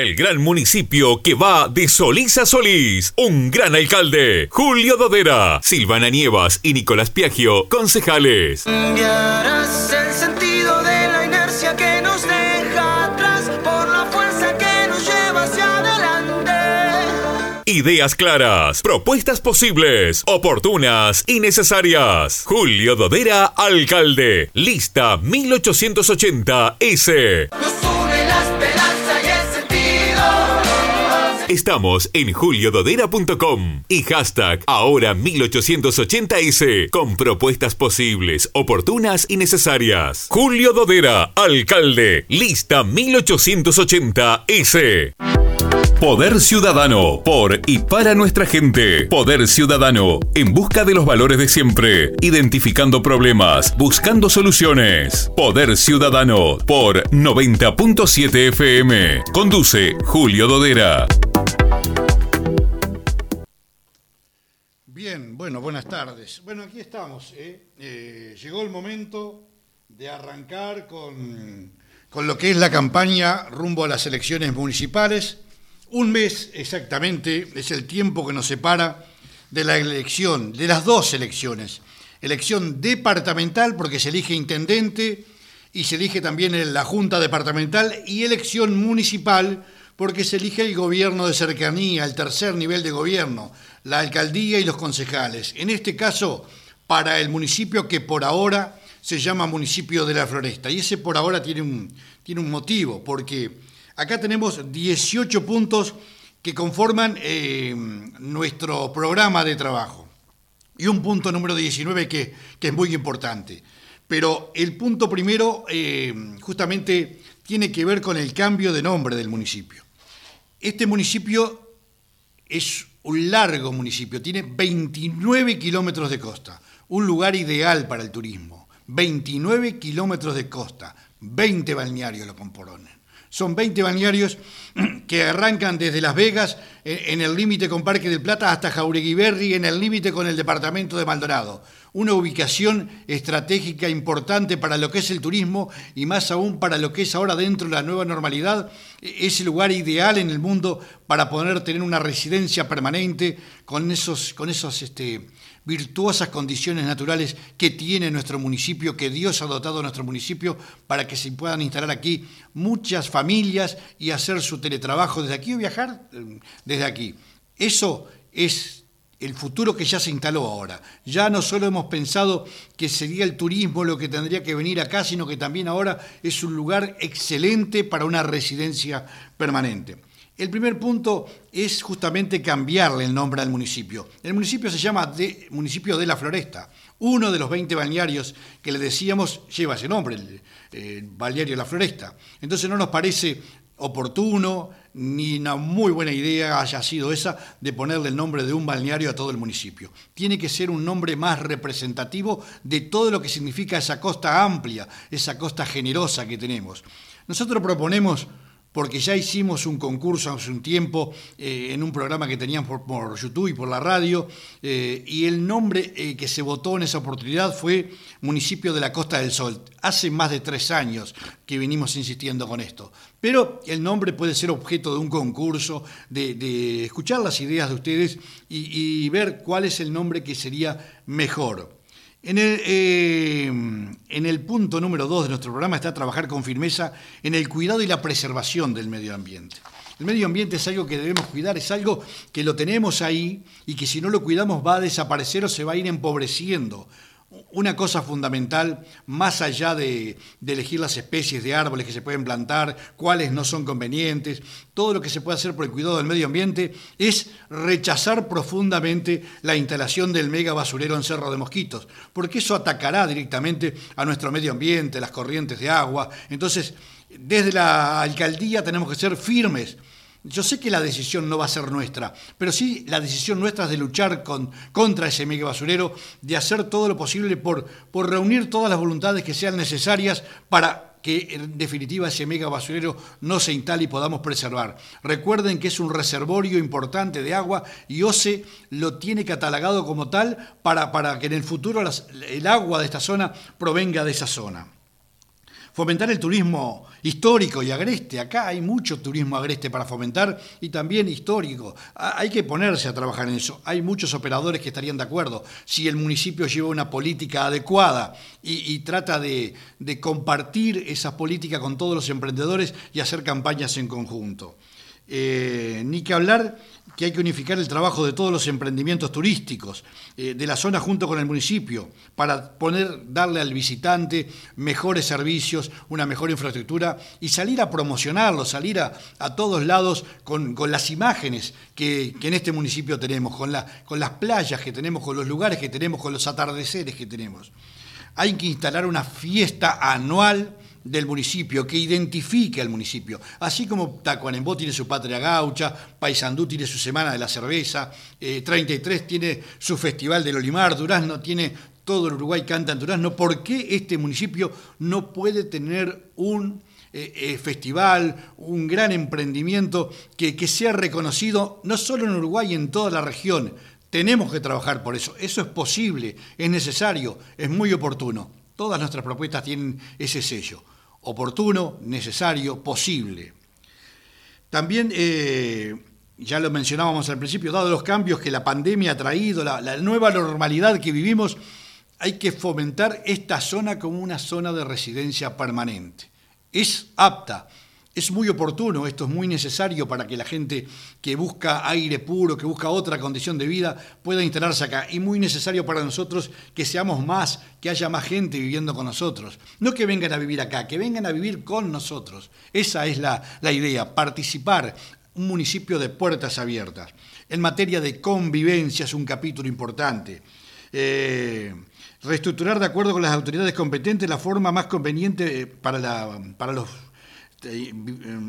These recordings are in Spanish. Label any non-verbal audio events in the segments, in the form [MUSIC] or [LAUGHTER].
para el gran municipio que va de Solís a Solís. Un gran alcalde, Julio Dodera, Silvana Nievas y Nicolás Piagio, concejales. Cambiarás el sentido de la inercia que nos deja atrás por la fuerza que nos lleva hacia adelante. Ideas claras, propuestas posibles, oportunas y necesarias. Julio Dodera, alcalde. Lista 1880 S. Nos une la esperanza y el. Estamos en juliododera.com y hashtag ahora 1880S con propuestas posibles, oportunas y necesarias. Julio Dodera, alcalde, lista 1880S. Poder Ciudadano, por y para nuestra gente. Poder Ciudadano, en busca de los valores de siempre, identificando problemas, buscando soluciones. Poder Ciudadano, por 90.7 FM. Conduce Julio Dodera. Bien, bueno, buenas tardes. Bueno, aquí estamos. ¿eh? Eh, llegó el momento de arrancar con, con lo que es la campaña rumbo a las elecciones municipales. Un mes exactamente es el tiempo que nos separa de la elección, de las dos elecciones. Elección departamental porque se elige intendente y se elige también la Junta Departamental y elección municipal porque se elige el gobierno de cercanía, el tercer nivel de gobierno, la alcaldía y los concejales. En este caso, para el municipio que por ahora se llama municipio de la Floresta. Y ese por ahora tiene un, tiene un motivo, porque acá tenemos 18 puntos que conforman eh, nuestro programa de trabajo. Y un punto número 19 que, que es muy importante. Pero el punto primero eh, justamente tiene que ver con el cambio de nombre del municipio. Este municipio es un largo municipio, tiene 29 kilómetros de costa, un lugar ideal para el turismo. 29 kilómetros de costa, 20 balnearios lo componen. Son 20 balnearios [CLEARS THROAT] que arrancan desde Las Vegas, en el límite con Parque del Plata, hasta Jaureguiberri, en el límite con el departamento de Maldonado. Una ubicación estratégica importante para lo que es el turismo y más aún para lo que es ahora dentro de la nueva normalidad. Es el lugar ideal en el mundo para poder tener una residencia permanente con esos, con esos este, virtuosas condiciones naturales que tiene nuestro municipio, que Dios ha dotado a nuestro municipio para que se puedan instalar aquí muchas familias y hacer su teletrabajo desde aquí o viajar eh, desde aquí. Eso es el futuro que ya se instaló ahora. Ya no solo hemos pensado que sería el turismo lo que tendría que venir acá, sino que también ahora es un lugar excelente para una residencia permanente. El primer punto es justamente cambiarle el nombre al municipio. El municipio se llama de, Municipio de la Floresta. Uno de los 20 balnearios que le decíamos lleva ese nombre, el, el Balneario La Floresta. Entonces no nos parece oportuno ni una muy buena idea haya sido esa de ponerle el nombre de un balneario a todo el municipio. Tiene que ser un nombre más representativo de todo lo que significa esa costa amplia, esa costa generosa que tenemos. Nosotros proponemos porque ya hicimos un concurso hace un tiempo eh, en un programa que teníamos por, YouTube y por la radio, eh, y el nombre eh, que se votó en esa oportunidad fue Municipio de la Costa del Sol. Hace más de tres años que venimos insistiendo con esto. Pero el nombre puede ser objeto de un concurso, de, escuchar las ideas de ustedes y ver cuál es el nombre que sería mejor. En el, eh, en el, punto número dos de nuestro programa está trabajar con firmeza en el cuidado y la preservación del medio ambiente. El medio ambiente es algo que debemos cuidar, es algo que lo tenemos ahí y que si no lo cuidamos va a desaparecer o se va a ir empobreciendo. Una cosa fundamental, más allá de, elegir las especies de árboles que se pueden plantar, cuáles no son convenientes, todo lo que se puede hacer por el cuidado del medio ambiente, es rechazar profundamente la instalación del mega basurero en Cerro de Mosquitos, porque eso atacará directamente a nuestro medio ambiente, las corrientes de agua. Entonces, desde la alcaldía tenemos que ser firmes yo sé que la decisión no va a ser nuestra, pero sí la decisión nuestra es de luchar con, contra ese mega basurero, de hacer todo lo posible por, reunir todas las voluntades que sean necesarias para que en definitiva ese mega basurero no se instale y podamos preservar. Recuerden que es un reservorio importante de agua y OCE lo tiene catalogado como tal para, para que en el futuro el agua de esta zona provenga de esa zona. Fomentar el turismo histórico y agreste. Acá hay mucho turismo agreste para fomentar y también histórico. Hay que ponerse a trabajar en eso. Hay muchos operadores que estarían de acuerdo. Si el municipio lleva una política adecuada y, trata de, compartir esa política con todos los emprendedores y hacer campañas en conjunto. Eh, ni que hablar que hay que unificar el trabajo de todos los emprendimientos turísticos eh, de la zona junto con el municipio para poner, darle al visitante mejores servicios, una mejor infraestructura y salir a promocionarlo, salir a, todos lados con, las imágenes que, en este municipio tenemos, con, la, con las playas que tenemos, con los lugares que tenemos, con los atardeceres que tenemos. Hay que instalar una fiesta anual del municipio, que identifique al municipio. Así como Tacuarembó tiene su patria gaucha, Paysandú tiene su semana de la cerveza, 33 eh, tiene su festival del Olimar, Durazno tiene todo el Uruguay canta en Durazno. ¿Por qué este municipio no puede tener un eh, eh, festival, un gran emprendimiento que, que sea reconocido no solo en Uruguay, en toda la región? Tenemos que trabajar por eso. Eso es posible, es necesario, es muy oportuno. Todas nuestras propuestas tienen ese sello oportuno, necesario, posible. También, eh, ya lo mencionábamos al principio, dado los cambios que la pandemia ha traído, la, la nueva normalidad que vivimos, hay que fomentar esta zona como una zona de residencia permanente. Es apta es muy oportuno, esto es muy necesario para que la gente que busca aire puro, que busca otra condición de vida, pueda instalarse acá. Y muy necesario para nosotros que seamos más, que haya más gente viviendo con nosotros. No que vengan a vivir acá, que vengan a vivir con nosotros. Esa es la, idea, participar, un municipio de puertas abiertas. En materia de convivencia es un capítulo importante. Eh, reestructurar de acuerdo con las autoridades competentes la forma más conveniente para, la, para los este,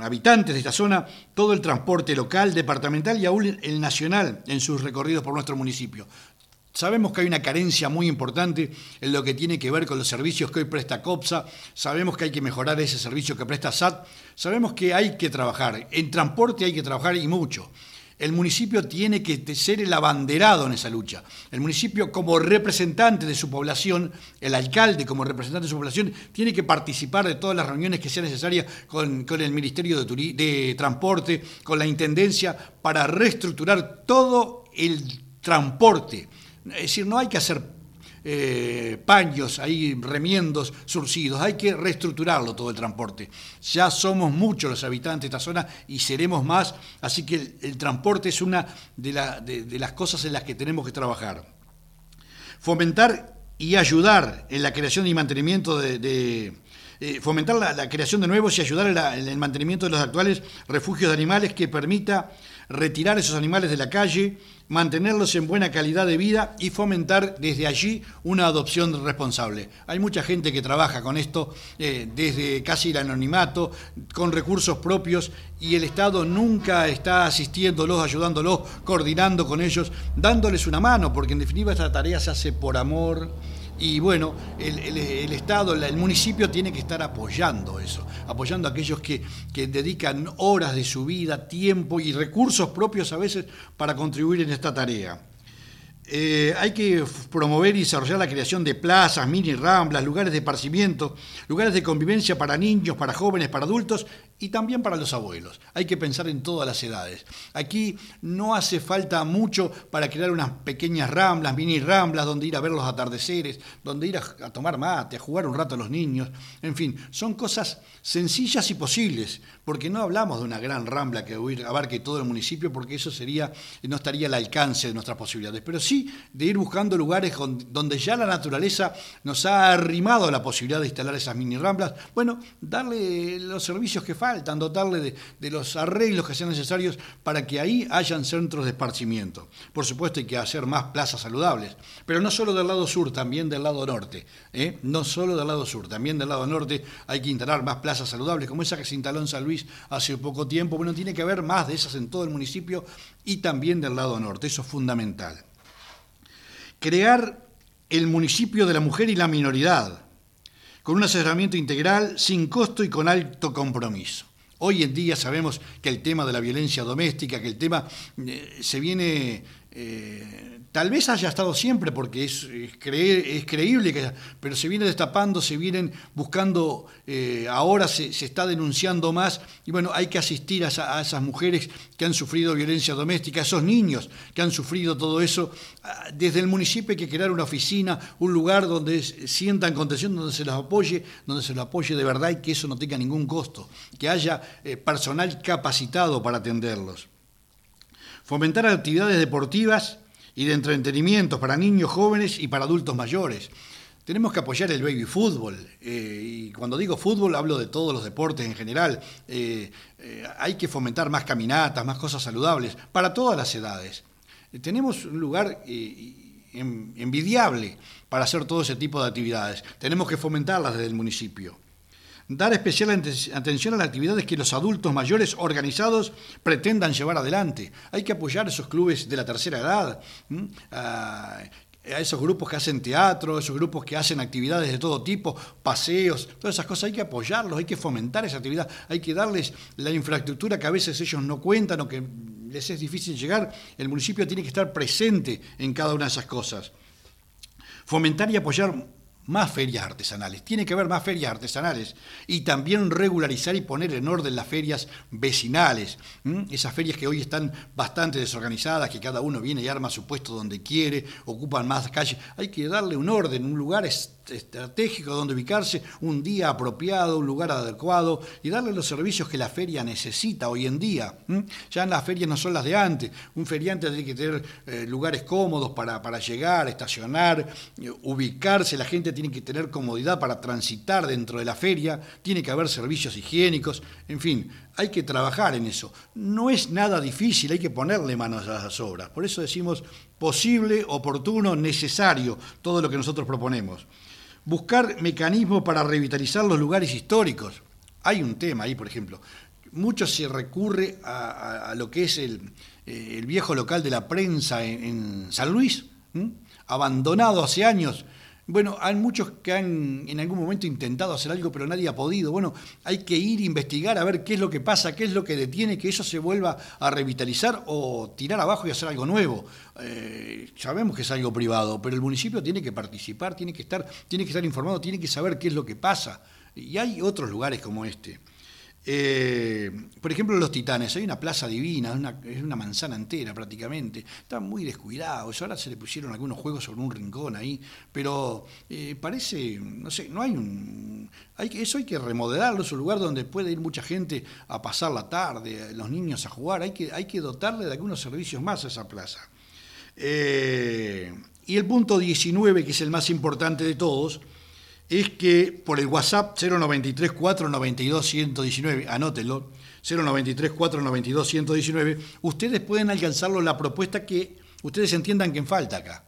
habitantes de esta zona todo el transporte local, departamental y aún el nacional en sus recorridos por nuestro municipio. Sabemos que hay una carencia muy importante en lo que tiene que ver con los servicios que hoy presta COPSA, sabemos que hay que mejorar ese servicio que presta SAT, sabemos que hay que trabajar, en transporte hay que trabajar y mucho el municipio tiene que ser el abanderado en esa lucha. El municipio como representante de su población, el alcalde como representante de su población, tiene que participar de todas las reuniones que sean necesarias con, el Ministerio de, de Transporte, con la Intendencia, para reestructurar todo el transporte. Es decir, no hay que hacer eh, paños ahí, remiendos surcidos. Hay que reestructurarlo todo el transporte. Ya somos muchos los habitantes de esta zona y seremos más, así que el, transporte es una de, las cosas en las que tenemos que trabajar. Fomentar y ayudar en la creación y mantenimiento de, eh, fomentar la, creación de nuevos y ayudar en, el mantenimiento de los actuales refugios de animales que permita retirar esos animales de la calle, mantenerlos en buena calidad de vida y fomentar desde allí una adopción responsable. Hay mucha gente que trabaja con esto eh, desde casi el anonimato, con recursos propios y el Estado nunca está asistiéndolos, ayudándolos, coordinando con ellos, dándoles una mano, porque en definitiva esta tarea se hace por amor y bueno, el, Estado, el municipio tiene que estar apoyando eso, apoyando a aquellos que, que dedican horas de su vida, tiempo y recursos propios a veces para contribuir en esta tarea. Eh, hay que promover y desarrollar la creación de plazas, mini ramblas, lugares de esparcimiento, lugares de convivencia para niños, para jóvenes, para adultos y también para los abuelos. Hay que pensar en todas las edades. Aquí no hace falta mucho para crear unas pequeñas ramblas, mini ramblas, donde ir a ver los atardeceres, donde ir a, tomar mate, a jugar un rato a los niños. En fin, son cosas sencillas y posibles, porque no hablamos de una gran rambla que abarque todo el municipio, porque eso sería, no estaría al alcance de nuestras posibilidades, pero sí de ir buscando lugares donde ya la naturaleza nos ha arrimado la posibilidad de instalar esas mini ramblas. Bueno, darle los servicios que faltan dotarle de, los arreglos que sean necesarios para que ahí hayan centros de esparcimiento. Por supuesto hay que hacer más plazas saludables, pero no solo del lado sur, también del lado norte. ¿eh? No solo del lado sur, también del lado norte hay que instalar más plazas saludables, como esa que se instaló en San Luis hace poco tiempo. Bueno, tiene que haber más de esas en todo el municipio y también del lado norte, eso es fundamental. Crear el municipio de la mujer y la minoridad con un asesoramiento integral, sin costo y con alto compromiso. Hoy en día sabemos que el tema de la violencia doméstica, que el tema eh, se viene eh, tal vez haya estado siempre, porque es, es, creíble, que, pero se viene destapando, se vienen buscando, eh, ahora se, está denunciando más, y bueno, hay que asistir a, esas mujeres que han sufrido violencia doméstica, a esos niños que han sufrido todo eso. Ah, desde el municipio hay que crear una oficina, un lugar donde sientan contención, donde se los apoye, donde se los apoye de verdad y que eso no tenga ningún costo, que haya eh, personal capacitado para atenderlos fomentar actividades deportivas y de entretenimiento para niños jóvenes y para adultos mayores. Tenemos que apoyar el baby fútbol. Eh, y cuando digo fútbol hablo de todos los deportes en general. Eh, eh, hay que fomentar más caminatas, más cosas saludables para todas las edades. tenemos un lugar envidiable para hacer todo ese tipo de actividades. Tenemos que fomentarlas desde el municipio dar especial atención a las actividades que los adultos mayores organizados pretendan llevar adelante. Hay que apoyar a esos clubes de la tercera edad, a, esos grupos que hacen teatro, esos grupos que hacen actividades de todo tipo, paseos, todas esas cosas. Hay que apoyarlos, hay que fomentar esa actividad, hay que darles la infraestructura que a veces ellos no cuentan o que les es difícil llegar. El municipio tiene que estar presente en cada una de esas cosas. Fomentar y apoyar más ferias artesanales, tiene que haber más ferias artesanales y también regularizar y poner en orden las ferias vecinales, esas ferias que hoy están bastante desorganizadas, que cada uno viene y arma su puesto donde quiere, ocupan más calles, hay que darle un orden, un lugar estratégico donde ubicarse, un día apropiado, un lugar adecuado y darle los servicios que la feria necesita hoy en día. Ya en las ferias no son las de antes, un feriante tiene que tener eh, lugares cómodos para, para llegar, estacionar, eh, ubicarse, la gente tiene que tener comodidad para transitar dentro de la feria, tiene que haber servicios higiénicos, en fin, hay que trabajar en eso. No es nada difícil, hay que ponerle manos a las obras. Por eso decimos posible, oportuno, necesario, todo lo que nosotros proponemos buscar mecanismos para revitalizar los lugares históricos. Hay un tema ahí, por ejemplo. Mucho se recurre a, lo que es el, eh, viejo local de la prensa en, San Luis, abandonado hace años bueno, hay muchos que han en algún momento intentado hacer algo, pero nadie ha podido. Bueno, hay que ir a investigar a ver qué es lo que pasa, qué es lo que detiene que eso se vuelva a revitalizar o tirar abajo y hacer algo nuevo. Eh, sabemos que es algo privado, pero el municipio tiene que participar, tiene que estar, tiene que estar informado, tiene que saber qué es lo que pasa. Y hay otros lugares como este. Eh, por ejemplo, los Titanes, hay una plaza divina, es una manzana entera prácticamente, están muy descuidados, ahora se le pusieron algunos juegos sobre un rincón ahí, pero eh, parece, no sé, no hay un... Hay, eso hay que remodelarlo, es un lugar donde puede ir mucha gente a pasar la tarde, los niños a jugar, hay que, hay que dotarle de algunos servicios más a esa plaza. Eh, y el punto 19, que es el más importante de todos, es que por el WhatsApp 093 492 119, anótelo, 093 492 119, ustedes pueden alcanzarlo la propuesta que ustedes entiendan que falta acá.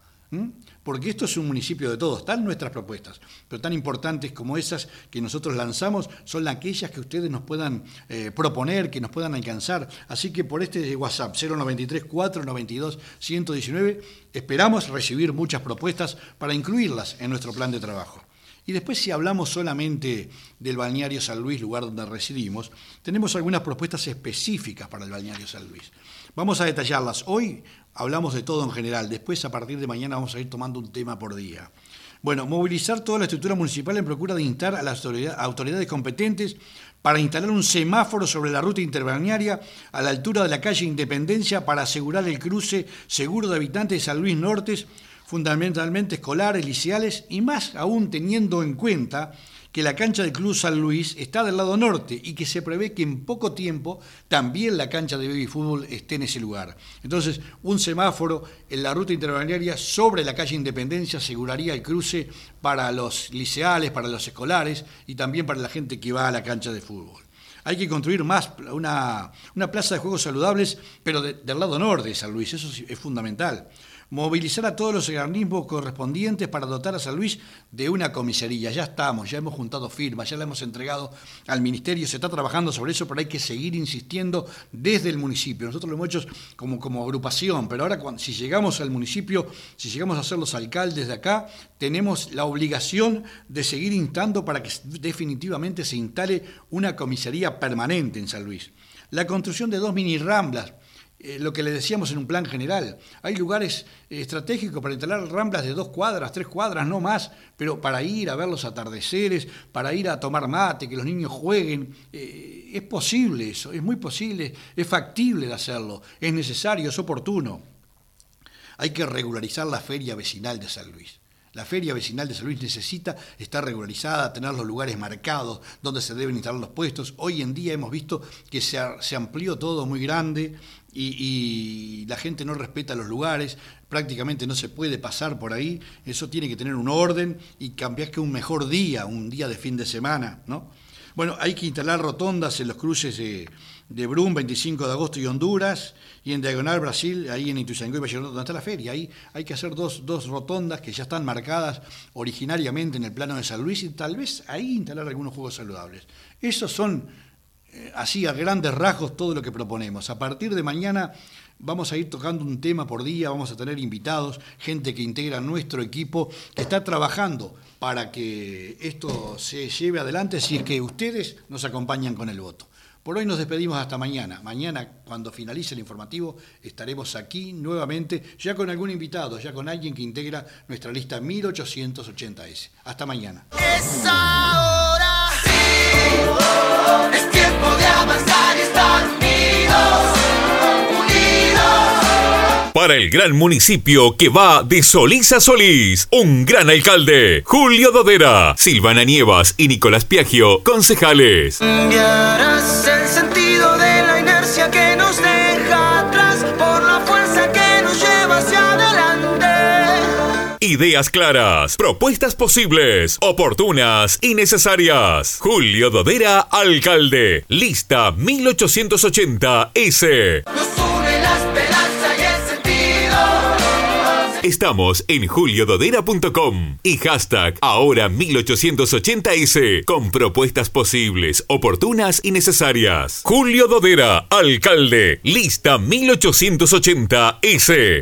Porque esto es un municipio de todos, están nuestras propuestas, pero tan importantes como esas que nosotros lanzamos son aquellas que ustedes nos puedan eh, proponer, que nos puedan alcanzar. Así que por este WhatsApp 093 492 119 esperamos recibir muchas propuestas para incluirlas en nuestro plan de trabajo. Y después si hablamos solamente del balneario San Luis, lugar donde residimos, tenemos algunas propuestas específicas para el balneario San Luis. Vamos a detallarlas. Hoy hablamos de todo en general, después a partir de mañana vamos a ir tomando un tema por día. Bueno, movilizar toda la estructura municipal en procura de instar a las autoridades competentes para instalar un semáforo sobre la ruta interbalnearia a la altura de la calle Independencia para asegurar el cruce seguro de habitantes de San Luis Nortes fundamentalmente escolares, liceales y más aún teniendo en cuenta que la cancha del Club San Luis está del lado norte y que se prevé que en poco tiempo también la cancha de baby fútbol esté en ese lugar. Entonces, un semáforo en la ruta interbalnearia sobre la calle Independencia aseguraría el cruce para los liceales, para los escolares y también para la gente que va a la cancha de fútbol. Hay que construir más una, plaza de juegos saludables, pero del lado norte de San Luis, eso es fundamental movilizar a todos los organismos correspondientes para dotar a San Luis de una comisaría. Ya estamos, ya hemos juntado firmas, ya la hemos entregado al ministerio, se está trabajando sobre eso, pero hay que seguir insistiendo desde el municipio. Nosotros lo hemos hecho como, como agrupación, pero ahora cuando, si llegamos al municipio, si llegamos a ser los alcaldes de acá, tenemos la obligación de seguir instando para que definitivamente se instale una comisaría permanente en San Luis. La construcción de dos mini ramblas eh, lo que le decíamos en un plan general. Hay lugares eh, estratégicos para instalar ramblas de dos cuadras, tres cuadras, no más, pero para ir a ver los atardeceres, para ir a tomar mate, que los niños jueguen. Eh, es posible eso, es muy posible, es factible hacerlo, es necesario, es oportuno. Hay que regularizar la feria vecinal de San Luis. La feria vecinal de San Luis necesita estar regularizada, tener los lugares marcados donde se deben instalar los puestos. Hoy en día hemos visto que se amplió todo muy grande y, la gente no respeta los lugares, prácticamente no se puede pasar por ahí. Eso tiene que tener un orden y cambiar que un mejor día, un día de fin de semana, ¿no? Bueno, hay que instalar rotondas en los cruces de, de Brum, 25 de agosto y Honduras, y en Diagonal Brasil, ahí en Ituzaingó y Valle donde está la feria. Ahí hay que hacer dos, dos, rotondas que ya están marcadas originariamente en el plano de San Luis y tal vez ahí instalar algunos juegos saludables. Esos son, así a grandes rasgos, todo lo que proponemos. A partir de mañana vamos a ir tocando un tema por día, vamos a tener invitados, gente que integra nuestro equipo, que está trabajando para que esto se lleve adelante si es que ustedes nos acompañan con el voto. Por hoy nos despedimos hasta mañana. Mañana, cuando finalice el informativo, estaremos aquí nuevamente, ya con algún invitado, ya con alguien que integra nuestra lista 1880S. Hasta mañana. Es ahora, sí, es tiempo de avanzar y estar unidos, unidos. Para el gran municipio que va de Solís a Solís, un gran alcalde, Julio Dodera, Silvana Nievas y Nicolás Piagio, concejales. Cambiarás Ideas claras, propuestas posibles, oportunas y necesarias. Julio Dodera, alcalde. Lista 1880S. Nos une la esperanza y el sentido. Estamos en juliododera.com y hashtag ahora 1880S con propuestas posibles, oportunas y necesarias. Julio Dodera, alcalde. Lista 1880S.